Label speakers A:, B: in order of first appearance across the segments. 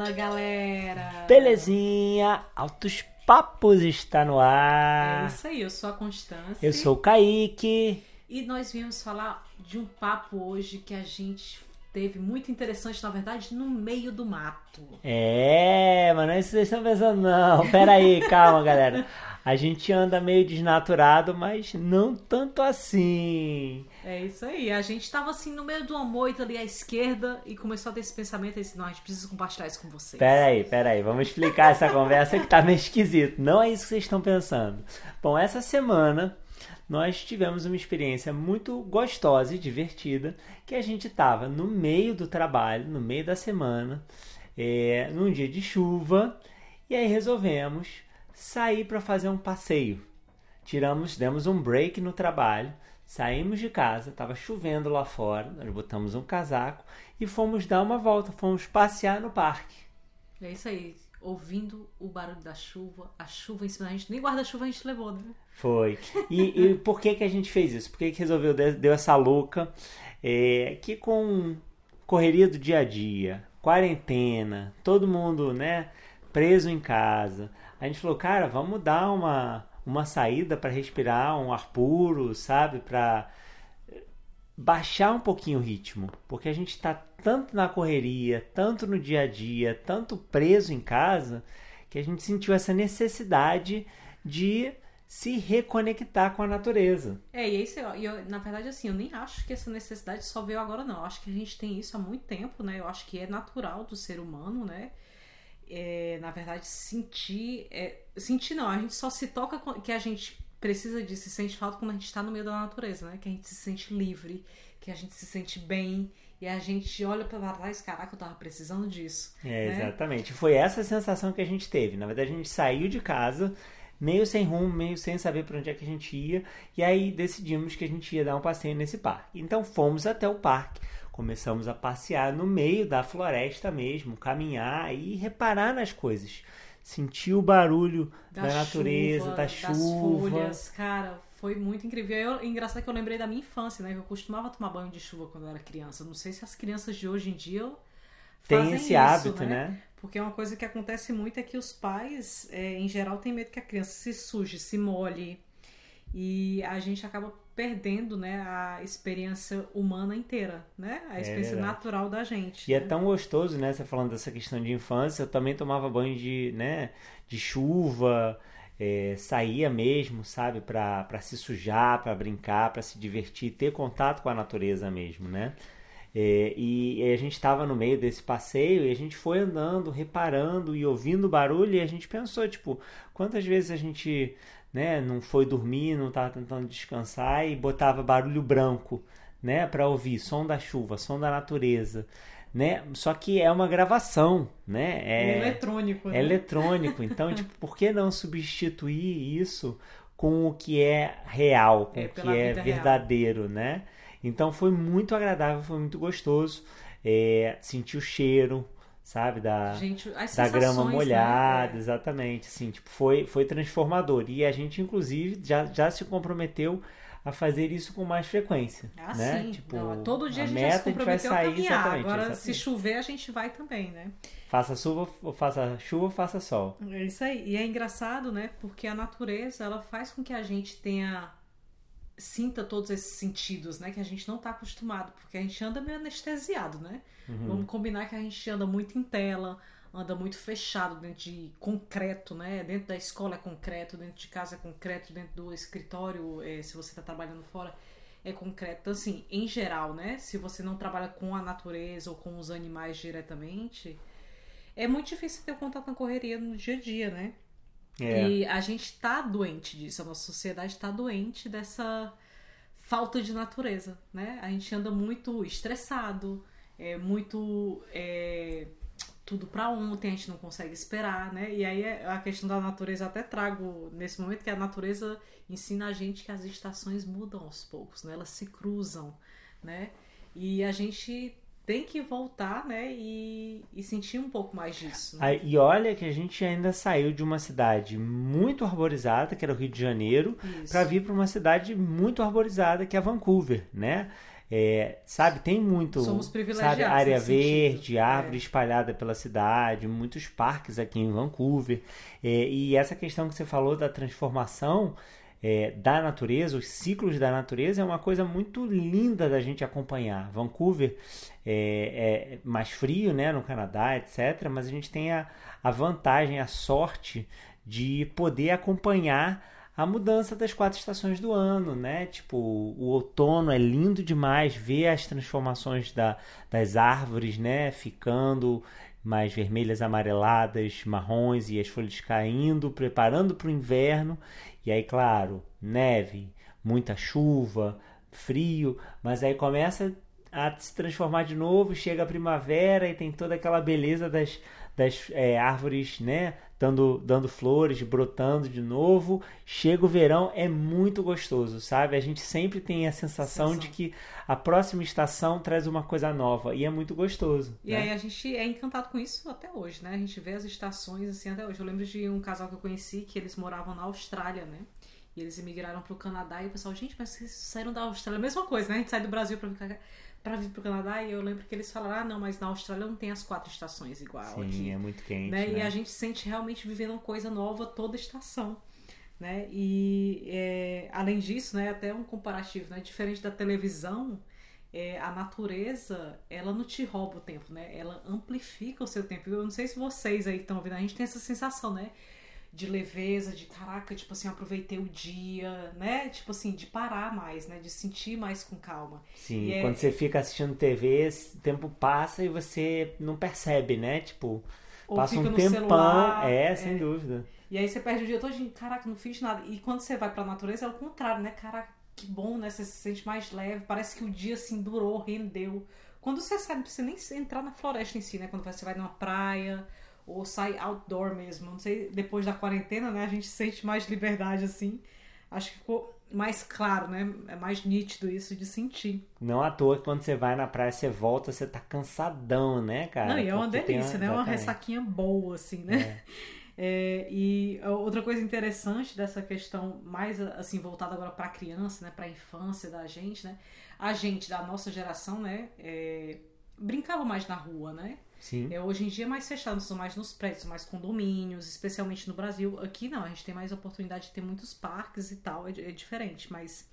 A: Fala galera!
B: Belezinha, Altos Papos está no
A: É
B: ar.
A: isso aí, eu sou a Constância.
B: Eu sou o Kaique.
A: E nós viemos falar de um papo hoje que a gente teve muito interessante, na verdade, no meio do mato.
B: É, mas não é isso que vocês estão pensando, não. Pera aí, calma, galera. A gente anda meio desnaturado, mas não tanto assim.
A: É isso aí, a gente tava assim no meio de uma moita ali à esquerda e começou a ter esse pensamento disse, não, a gente precisa compartilhar isso com vocês.
B: Pera aí, pera aí. Vamos explicar essa conversa que tá meio esquisito. Não é isso que vocês estão pensando. Bom, essa semana nós tivemos uma experiência muito gostosa e divertida, que a gente estava no meio do trabalho, no meio da semana, é, num dia de chuva, e aí resolvemos sair para fazer um passeio. Tiramos, demos um break no trabalho, saímos de casa, estava chovendo lá fora, nós botamos um casaco e fomos dar uma volta, fomos passear no parque.
A: É isso aí, ouvindo o barulho da chuva, a chuva em cima da gente, nem guarda-chuva a gente levou, né?
B: Foi. E, e por que, que a gente fez isso? Por que, que resolveu, deu essa louca? É, que com correria do dia a dia, quarentena, todo mundo, né, preso em casa, a gente falou, cara, vamos dar uma, uma saída para respirar um ar puro, sabe? Para baixar um pouquinho o ritmo, porque a gente está tanto na correria, tanto no dia a dia, tanto preso em casa, que a gente sentiu essa necessidade de se reconectar com a natureza.
A: É, e isso, e eu, na verdade, assim, eu nem acho que essa necessidade só veio agora, não. Eu acho que a gente tem isso há muito tempo, né? Eu acho que é natural do ser humano, né? É, na verdade, sentir. É, sentir não, a gente só se toca que a gente precisa disso, se sente falta quando a gente está no meio da natureza, né? Que a gente se sente livre, que a gente se sente bem. E a gente olha pra trás, caraca, eu tava precisando disso.
B: É,
A: né?
B: exatamente. Foi essa sensação que a gente teve. Na verdade, a gente saiu de casa meio sem rumo, meio sem saber para onde é que a gente ia, e aí decidimos que a gente ia dar um passeio nesse parque. Então fomos até o parque, começamos a passear no meio da floresta mesmo, caminhar e reparar nas coisas. Sentir o barulho da, natureza,
A: chuva,
B: da
A: das
B: chuva.
A: folhas, cara, foi muito incrível. Eu, engraçado que eu lembrei da minha infância, né? Que eu costumava tomar banho de chuva quando eu era criança. Não sei se as crianças de hoje em dia
B: Tem
A: fazem
B: esse
A: isso,
B: hábito, né?
A: Porque uma coisa que acontece muito é que os pais, é, em geral, têm medo que a criança se suje, se molhe. E a gente acaba perdendo, né, a experiência humana inteira, né? A experiência
B: verdade.
A: natural da gente.
B: E é
A: né?
B: tão gostoso, né? Você falando dessa questão de infância, eu também tomava banho de, né, de chuva, é, saía mesmo, sabe, pra se sujar, pra brincar, pra se divertir, ter contato com a natureza mesmo, né? É, e, e a gente estava no meio desse passeio e a gente foi andando, reparando e ouvindo barulho e a gente pensou, tipo, quantas vezes a gente, né, não foi dormir, não estava tentando descansar e botava barulho branco, né, para ouvir som da chuva, som da natureza, né? Só que é uma gravação, né?
A: É
B: É,
A: eletrônico,
B: é
A: né?
B: eletrônico, então, tipo, por que não substituir isso com o que é real, com
A: É,
B: o que é
A: vida real.
B: verdadeiro, né? Então foi muito agradável, foi muito gostoso. É, sentir o cheiro, sabe, da,
A: Gente,
B: da grama
A: né?
B: molhada,
A: É.
B: exatamente, assim, tipo, foi, foi transformador. E a gente, inclusive, já, já se comprometeu a fazer isso com mais frequência,
A: Ah,
B: né?
A: sim.
B: Tipo,
A: Não, todo dia a, gente
B: meta
A: já se
B: a gente vai
A: comprometeu a
B: sair,
A: caminhar.
B: exatamente,
A: Agora,
B: exatamente.
A: se chover, a gente vai também, né?
B: Faça chuva, faça chuva, faça sol.
A: É isso aí. E é engraçado, né? Porque a natureza, ela faz com que a gente tenha... Sinta todos esses sentidos, né? Que a gente não tá acostumado. Porque a gente anda meio anestesiado, né?
B: Uhum.
A: Vamos combinar que a gente anda muito em tela, anda muito fechado dentro de concreto, né? Dentro da escola é concreto, dentro de casa é concreto, dentro do escritório, eh, se você está trabalhando fora, é concreto. Então, assim, em geral, né? Se você não trabalha com a natureza ou com os animais diretamente, é muito difícil ter contato na correria no dia a dia, né?
B: É.
A: E a gente tá doente disso, a nossa sociedade tá doente dessa falta de natureza, né? A gente anda muito estressado, é muito é, tudo pra ontem, a gente não consegue esperar, né? E aí é- a questão da natureza até trago nesse momento que a natureza ensina a gente que as estações mudam aos poucos, né? Elas se cruzam, né? E a gente tem que voltar, né? E, e sentir um pouco mais disso. né?
B: Aí- E olha que a gente ainda saiu de uma cidade muito arborizada, que era o Rio de Janeiro, para vir para uma cidade muito arborizada, que é Vancouver, né? É, sabe, tem muito.
A: Somos privilegiados.
B: Sabe, área verde,
A: sentido.
B: árvore
A: É.
B: espalhada pela cidade, muitos parques aqui em Vancouver. É, e essa questão que você falou da transformação é, da natureza, os ciclos da natureza, é uma coisa muito linda da gente acompanhar. Vancouver é, é mais frio, né, no Canadá, etc. Mas a gente tem a, a vantagem, a sorte de poder acompanhar a mudança das quatro estações do ano, né? Tipo, o outono é lindo demais ver as transformações da, das árvores, né? Ficando mais vermelhas, amareladas, marrons e as folhas caindo, preparando para o inverno. E aí, claro, neve, muita chuva, frio, mas aí começa a se transformar de novo, chega a primavera e tem toda aquela beleza das, das é, árvores, né? Dando, dando flores, brotando de novo. Chega o verão, é muito gostoso, sabe? A gente sempre tem a sensação,
A: Sensação.
B: de que a próxima estação traz uma coisa nova e é muito gostoso.
A: E
B: né?
A: aí a gente é encantado com isso até hoje, né? A gente vê as estações assim até hoje. Eu lembro de um casal que eu conheci que eles moravam na Austrália, né? E eles emigraram pro Canadá e o pessoal, gente, mas vocês saíram da Austrália. Mesma coisa, né? A gente sai do Brasil pra vir, pra vir pro Canadá e eu lembro que eles falaram, ah, não, mas na Austrália não tem as quatro estações igual
B: Sim,
A: aqui.
B: é muito quente.
A: né? E
B: né?
A: a gente sente realmente vivendo uma coisa nova toda estação. Né? E é, além disso, né, até um comparativo, né? Diferente da televisão, é, a natureza ela não te rouba o tempo, né? Ela amplifica o seu tempo. Eu não sei se vocês aí que estão ouvindo, a gente tem essa sensação, né? De leveza, de caraca, tipo assim, aproveitei o dia, né? Tipo assim, de parar mais, né? De sentir mais com calma.
B: Sim,
A: E é-
B: quando você fica assistindo TV, esse tempo passa e você não percebe, né? Tipo,
A: Ou
B: passa
A: fica
B: um
A: no
B: tempão.
A: celular,
B: é, sem dúvida.
A: E aí você perde o dia todo, gente, caraca, não fiz nada. E quando você vai pra natureza é o contrário, né? Caraca, que bom, né? Você se sente mais leve, parece que o dia assim durou, rendeu. Quando você sai, não precisa nem entrar na floresta em si, né? Quando você vai numa praia ou sai outdoor mesmo. Não sei, depois da quarentena, né? A gente sente mais liberdade assim. Acho que ficou mais claro, né? É mais nítido isso de sentir.
B: Não à toa que quando você vai na praia, você volta, você tá cansadão, né, cara?
A: Não, e é uma
B: Porque
A: delícia, né? Uma
B: exatamente.
A: ressaquinha boa, assim, né? É, e outra coisa interessante dessa questão, mais assim, voltada agora para a criança, né? Para a infância da gente, né? A gente, da nossa geração, né? é, brincava mais na rua, né?
B: Sim.
A: É, hoje em dia é mais fechado, são mais nos prédios, mais condomínios, especialmente no Brasil. Aqui não, a gente tem mais oportunidade de ter muitos parques e tal, é, é diferente, mas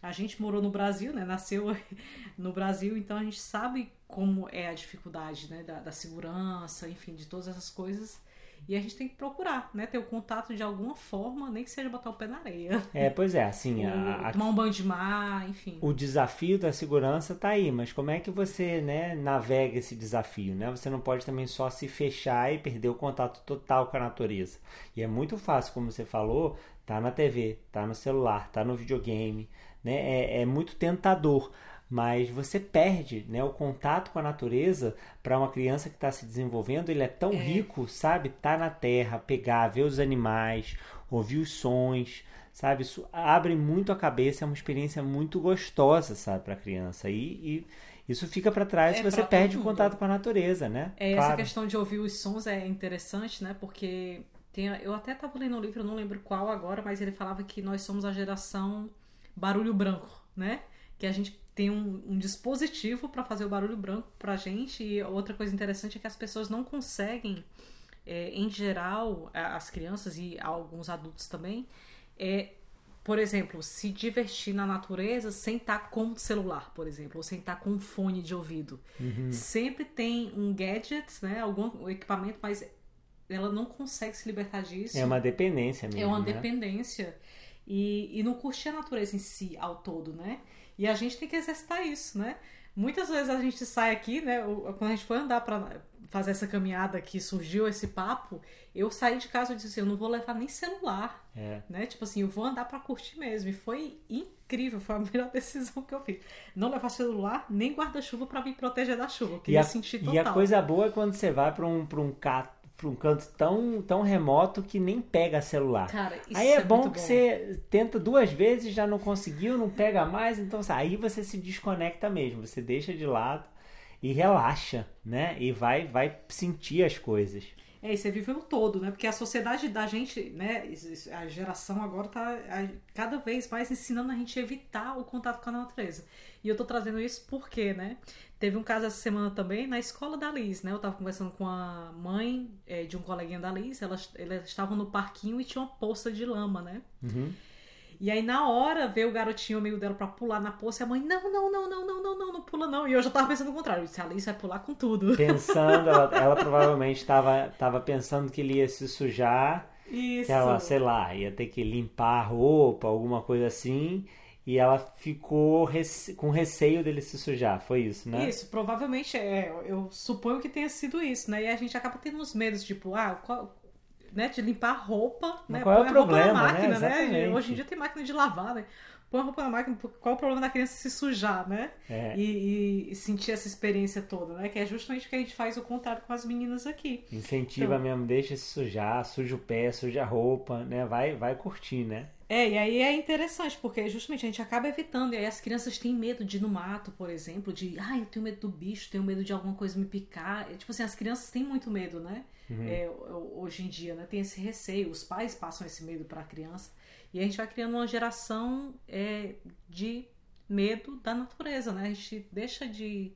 A: a gente morou no Brasil, né? Nasceu no Brasil, então a gente sabe como é a dificuldade, né? Da, da segurança, enfim, de todas essas coisas. E a gente tem que procurar, né? Ter o contato de alguma forma, nem que seja botar o pé na areia.
B: É, pois é, assim, a- a-
A: tomar um banho de mar, enfim.
B: o desafio da segurança tá aí, mas como é que você, né, navega esse desafio, né? Você não pode também só se fechar e perder o contato total com a natureza. E é muito fácil, como você falou, tá na TV, tá no celular, tá no videogame, né? É, é muito tentador, mas você perde, né, o contato com a natureza para uma criança que está se desenvolvendo. Ele é tão rico, sabe? Tá na terra, pegar, ver os animais, ouvir os sons, sabe? Isso abre muito a cabeça, é uma experiência muito gostosa, sabe, para a criança. E, e isso fica para trás
A: É
B: se você perde o contato com a natureza, né?
A: É,
B: Claro.
A: essa questão de ouvir os sons é interessante, né? Porque tem, eu até estava lendo um livro, eu não lembro qual agora, mas ele falava que nós somos a geração barulho branco, né? Que a gente tem um, um dispositivo para fazer o barulho branco pra gente. E outra coisa interessante é que as pessoas não conseguem, é, em geral, as crianças e alguns adultos também, é, por exemplo, se divertir na natureza sem estar com o celular, por exemplo, ou sem estar com um fone de ouvido. Sempre tem um gadget, né? Algum equipamento, mas ela não consegue se libertar disso.
B: É uma dependência mesmo.
A: É uma
B: né?
A: dependência. E, e não curtir a natureza em si ao todo, né? E a gente tem que exercitar isso, né? Muitas vezes a gente sai aqui, né? Quando a gente foi andar pra fazer essa caminhada que surgiu esse papo, eu saí de casa e disse assim, eu não vou levar nem celular,
B: É.
A: né? Tipo assim, eu vou andar pra curtir mesmo. E foi incrível, foi a melhor decisão que eu fiz. Não levar celular, nem guarda-chuva pra me proteger da chuva. Eu
B: E
A: queria
B: a,
A: sentir
B: e
A: total.
B: a coisa boa é quando você vai para um, pra um, ca- pra um canto tão, tão remoto que nem pega celular.
A: Cara, isso
B: Aí é, bom
A: muito
B: que você tenta duas vezes, já não conseguiu, não pega mais, então aí você se desconecta mesmo, você deixa de lado e relaxa, né? E vai, vai sentir as coisas.
A: É, e você viveu todo, né? Porque a sociedade da gente, né? A geração agora tá cada vez mais ensinando a gente a evitar o contato com a natureza. E eu tô trazendo isso porque, né? Teve um caso essa semana também na escola da Liz, né? Eu tava conversando com a mãe é, de um coleguinha da Liz, elas, elas estavam no parquinho e tinha uma poça de lama, né?
B: Uhum.
A: E aí, na hora, veio o garotinho amigo dela pra pular na poça e a mãe, não, não, não, não, não, não, não, não pula não. E eu já tava pensando o contrário. Disse, a Alice vai pular com tudo.
B: Pensando, ela, ela provavelmente tava, tava pensando que ele ia se sujar.
A: Isso.
B: Que ela, sei lá, ia ter que limpar a roupa, alguma coisa assim. E ela ficou rece... com receio dele se sujar, foi isso, né?
A: Isso, provavelmente, é, eu suponho que tenha sido isso, né? E a gente acaba tendo uns medos, tipo, ah, qual, né, de limpar a roupa,
B: Mas
A: né?
B: qual é o
A: Põe a roupa
B: problema,
A: na
B: né?
A: máquina, né?
B: Exatamente.
A: Hoje em dia tem máquina de lavar, né? Põe a roupa na máquina, qual é o problema da criança se sujar, né?
B: É.
A: E, e sentir essa experiência toda, né? Que é justamente o que a gente faz o contrário com as meninas aqui.
B: Incentiva
A: Então-
B: mesmo, deixa se sujar, suja o pé, suja a roupa, né? Vai, vai curtir, né?
A: É, e aí é interessante, porque justamente a gente acaba evitando, e aí as crianças têm medo de ir no mato, por exemplo, de, ah, eu tenho medo do bicho, tenho medo de alguma coisa me picar. É, tipo assim, as crianças têm muito medo, né? É, ho- hoje em dia, né? Tem esse receio, os pais passam esse medo para a criança, e a gente vai criando uma geração é, de medo da natureza, né? A gente deixa de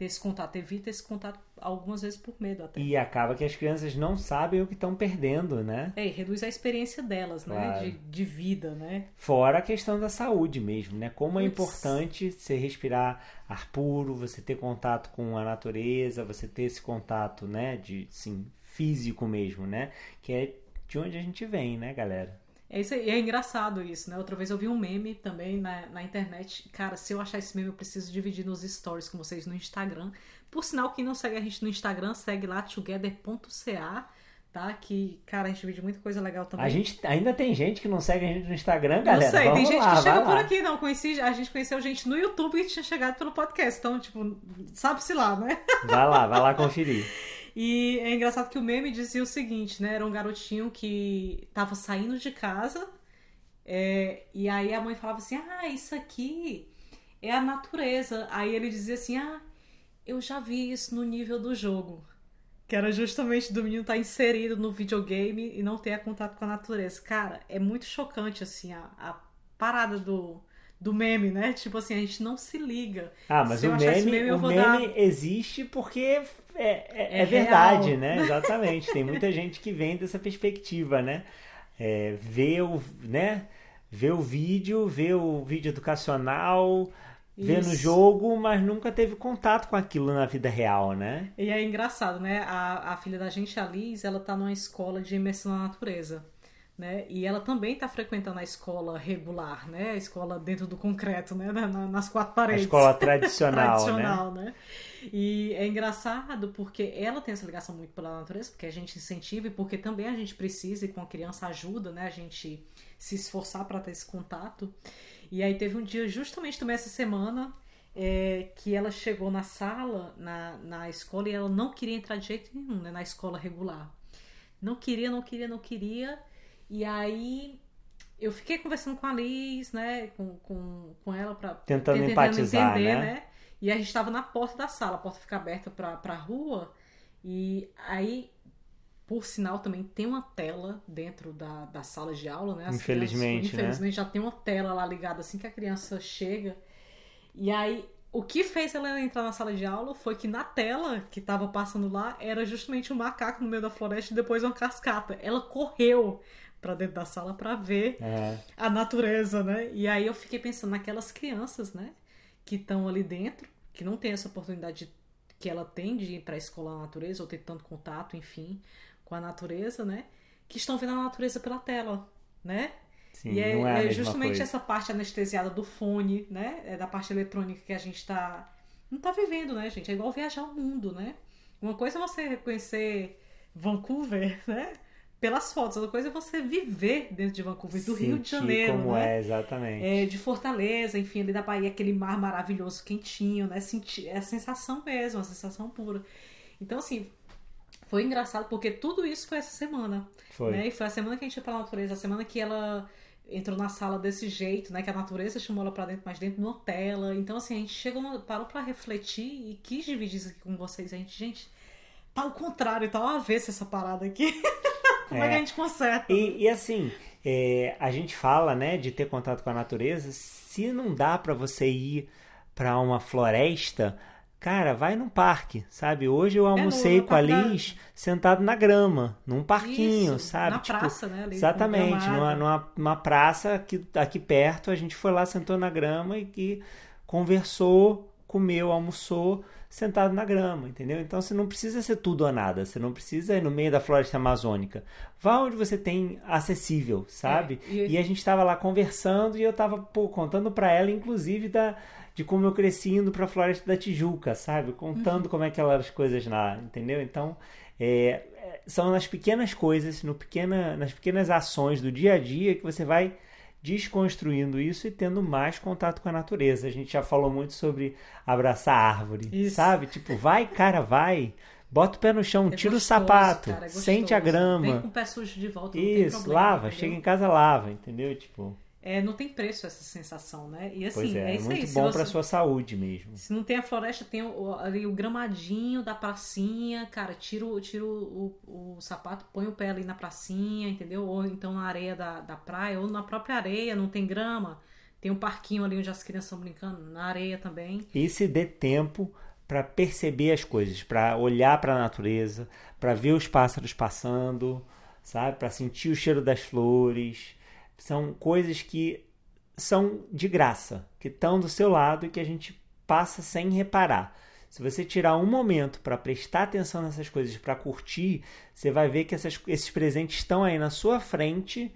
A: ter esse contato, evita esse contato algumas vezes por medo até.
B: E acaba que as crianças não sabem o que estão perdendo, né?
A: É, e reduz a experiência delas, né?
B: Claro.
A: De, de vida, né?
B: Fora a questão da saúde mesmo, né? Como é
A: Puts.
B: importante você respirar ar puro, você ter contato com a natureza, você ter esse contato, né? De, sim, físico mesmo, né? Que é de onde a gente vem, né, galera?
A: É isso é engraçado isso, né? Outra vez eu vi um meme também na, na internet. Cara, se eu achar esse meme, eu preciso dividir nos stories com vocês no Instagram. Por sinal, quem não segue a gente no Instagram, segue lá together.ca, tá? Que, cara, a gente divide muita coisa legal também.
B: A gente ainda tem gente que não segue a gente no Instagram,
A: não
B: galera.
A: sei, tem
B: Vamos
A: gente
B: lá,
A: que chega
B: vai
A: por
B: lá.
A: aqui, não. Conheci, a gente conheceu gente no YouTube que tinha chegado pelo podcast. Então, tipo, sabe-se lá, né?
B: Vai lá, vai lá conferir.
A: E é engraçado que o meme dizia o seguinte, né? Era um garotinho que tava saindo de casa é, e aí a mãe falava assim: Ah, isso aqui é a natureza. Aí ele dizia assim: Ah, eu já vi isso no nível do jogo. Que era justamente do menino estar inserido no videogame e não ter contato com a natureza. Cara, é muito chocante, assim, a, a parada do, do meme, né? Tipo assim, a gente não se liga.
B: Ah, mas o meme,
A: meme,
B: o meme
A: dar-
B: existe porque é, é,
A: É
B: é verdade,
A: real.
B: né? Exatamente. Tem muita gente que vem dessa perspectiva, né? É, vê o, né? Vê o vídeo, vê o vídeo educacional, vê no jogo, mas nunca teve contato com aquilo na vida real, né?
A: E é engraçado, né? A, a filha da gente, a Liz, ela tá numa escola de imersão na natureza. Né? E ela também tá frequentando a escola regular, né? A escola dentro do concreto, né? Na- na- nas quatro
B: A
A: paredes.
B: escola tradicional, né?
A: tradicional, né? E é engraçado porque ela tem essa ligação muito pela natureza, porque a gente incentiva e porque também a gente precisa e com a criança ajuda, né? A gente se esforçar para ter esse contato. E aí teve um dia, justamente também essa semana, é, que ela chegou na sala, na, na escola, e ela não queria entrar de jeito nenhum, né? Na escola regular. Não queria, não queria, não queria. E aí eu fiquei conversando com a Liz, né? Com, com, com ela para
B: Tentando empatizar, né?
A: E a gente estava na porta da sala, a porta fica aberta para a rua. E aí, por sinal, também tem uma tela dentro da, da sala de aula, né? As
B: Infelizmente,
A: crianças-
B: né?
A: Infelizmente já tem uma tela lá ligada assim que a criança chega. E aí, o que fez ela entrar na sala de aula foi que na tela que tava passando lá era justamente um macaco no meio da floresta e depois uma cascata. Ela correu para dentro da sala para ver
B: É.
A: a natureza, né? E aí eu fiquei pensando naquelas crianças, né? Que estão ali dentro, que não tem essa oportunidade de- que ela tem de ir para a escola na natureza ou ter tanto contato, enfim, com a natureza, né? Que estão vendo a natureza pela tela, né?
B: Sim,
A: e é,
B: é
A: é justamente
B: coisa.
A: essa parte anestesiada do fone, né? É da parte eletrônica que a gente tá. Não tá vivendo, né, gente? É igual viajar o mundo, né? Uma coisa é você reconhecer Vancouver, né? Pelas fotos, outra coisa é você viver dentro de Vancouver, do Rio de
B: Sentir
A: Janeiro,
B: como
A: né?
B: é, exatamente.
A: É, de Fortaleza, enfim, ali da Bahia, aquele mar maravilhoso, quentinho, né? Sentir, é a sensação mesmo, a sensação pura. Então, assim, foi engraçado porque tudo isso foi essa semana.
B: Foi.
A: Né? E foi a semana que a gente foi pra natureza, a semana que ela entrou na sala desse jeito, né? Que a natureza chamou ela pra dentro, mas dentro de uma tela. Então, assim, a gente chegou, no- parou pra refletir e quis dividir isso aqui com vocês. A gente, gente, tá ao contrário, tá ao avesso essa parada aqui. Como é. é. que a gente conserta?
B: E, e assim, é, a gente fala, né, de ter contato com a natureza. Se não dá para você ir para uma floresta, cara, vai num parque, sabe? Hoje eu é, almocei é, com a Liz da... sentado na grama, num parquinho, Isso, sabe?
A: Na tipo, praça, né? Ali,
B: exatamente, numa, numa, numa, praça aqui, aqui perto, a gente foi lá, sentou na grama e, e conversou, comeu, almoçou sentado na grama, entendeu? Então você não precisa ser tudo ou nada, você não precisa ir no meio da floresta amazônica. Vá onde você tem acessível, sabe? É, e... e... a gente estava lá conversando e eu estava contando para ela, inclusive, da, de como eu cresci indo para a floresta da Tijuca, sabe? Contando uhum. como é que eram as coisas lá, entendeu? Então, é, é, são nas pequenas coisas, no pequena, nas pequenas ações do dia a dia que você vai desconstruindo isso e tendo mais contato com a natureza. A gente já falou muito sobre abraçar árvore, isso. sabe? Tipo, vai, cara, vai. Bota o pé no chão, é tira gostoso, o sapato, cara, é sente a grama. Vem
A: com o pé sujo de volta,
B: Isso,
A: problema,
B: lava, entendeu? chega em casa, lava, entendeu? Tipo.
A: É, não tem preço essa sensação, né? E assim,
B: pois
A: é,
B: é,
A: é isso
B: muito
A: aí.
B: bom para sua saúde mesmo.
A: Se não tem a floresta, tem o, ali o gramadinho da pracinha, cara, tira, o, tira o, o, o, sapato, põe o pé ali na pracinha, entendeu? Ou então na areia da, da praia, ou na própria areia, não tem grama. Tem um parquinho ali onde as crianças estão brincando, na areia também.
B: E se dê tempo para perceber as coisas, para olhar para a natureza, para ver os pássaros passando, sabe? Para sentir o cheiro das flores. São coisas que são de graça, que estão do seu lado e que a gente passa sem reparar. Se você tirar um momento para prestar atenção nessas coisas, para curtir, você vai ver que essas, esses presentes estão aí na sua frente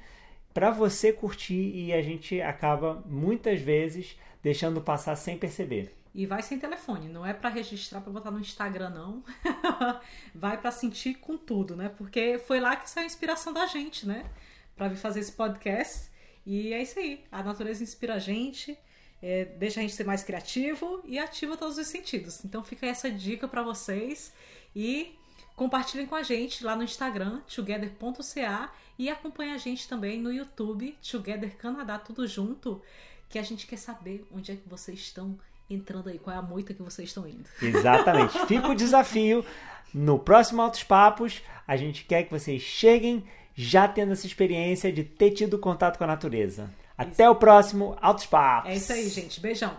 B: para você curtir e a gente acaba muitas vezes deixando passar sem perceber.
A: E vai sem telefone, não é para registrar para botar no Instagram não. vai para sentir com tudo, né? Porque foi lá que saiu a inspiração da gente, né? Para vir fazer esse podcast e é isso aí. A natureza inspira a gente, é, deixa a gente ser mais criativo e ativa todos os sentidos. Então fica essa dica para vocês e compartilhem com a gente lá no Instagram, together.ca e acompanhe a gente também no YouTube, Together Canadá, tudo junto, que a gente quer saber onde é que vocês estão entrando aí, qual é a moita que vocês estão indo.
B: Exatamente. Fica o desafio. No próximo Altos Papos, a gente quer que vocês cheguem já tendo essa experiência de ter tido contato com a natureza. Até isso. o próximo Altos Papos.
A: É isso aí, gente. Beijão.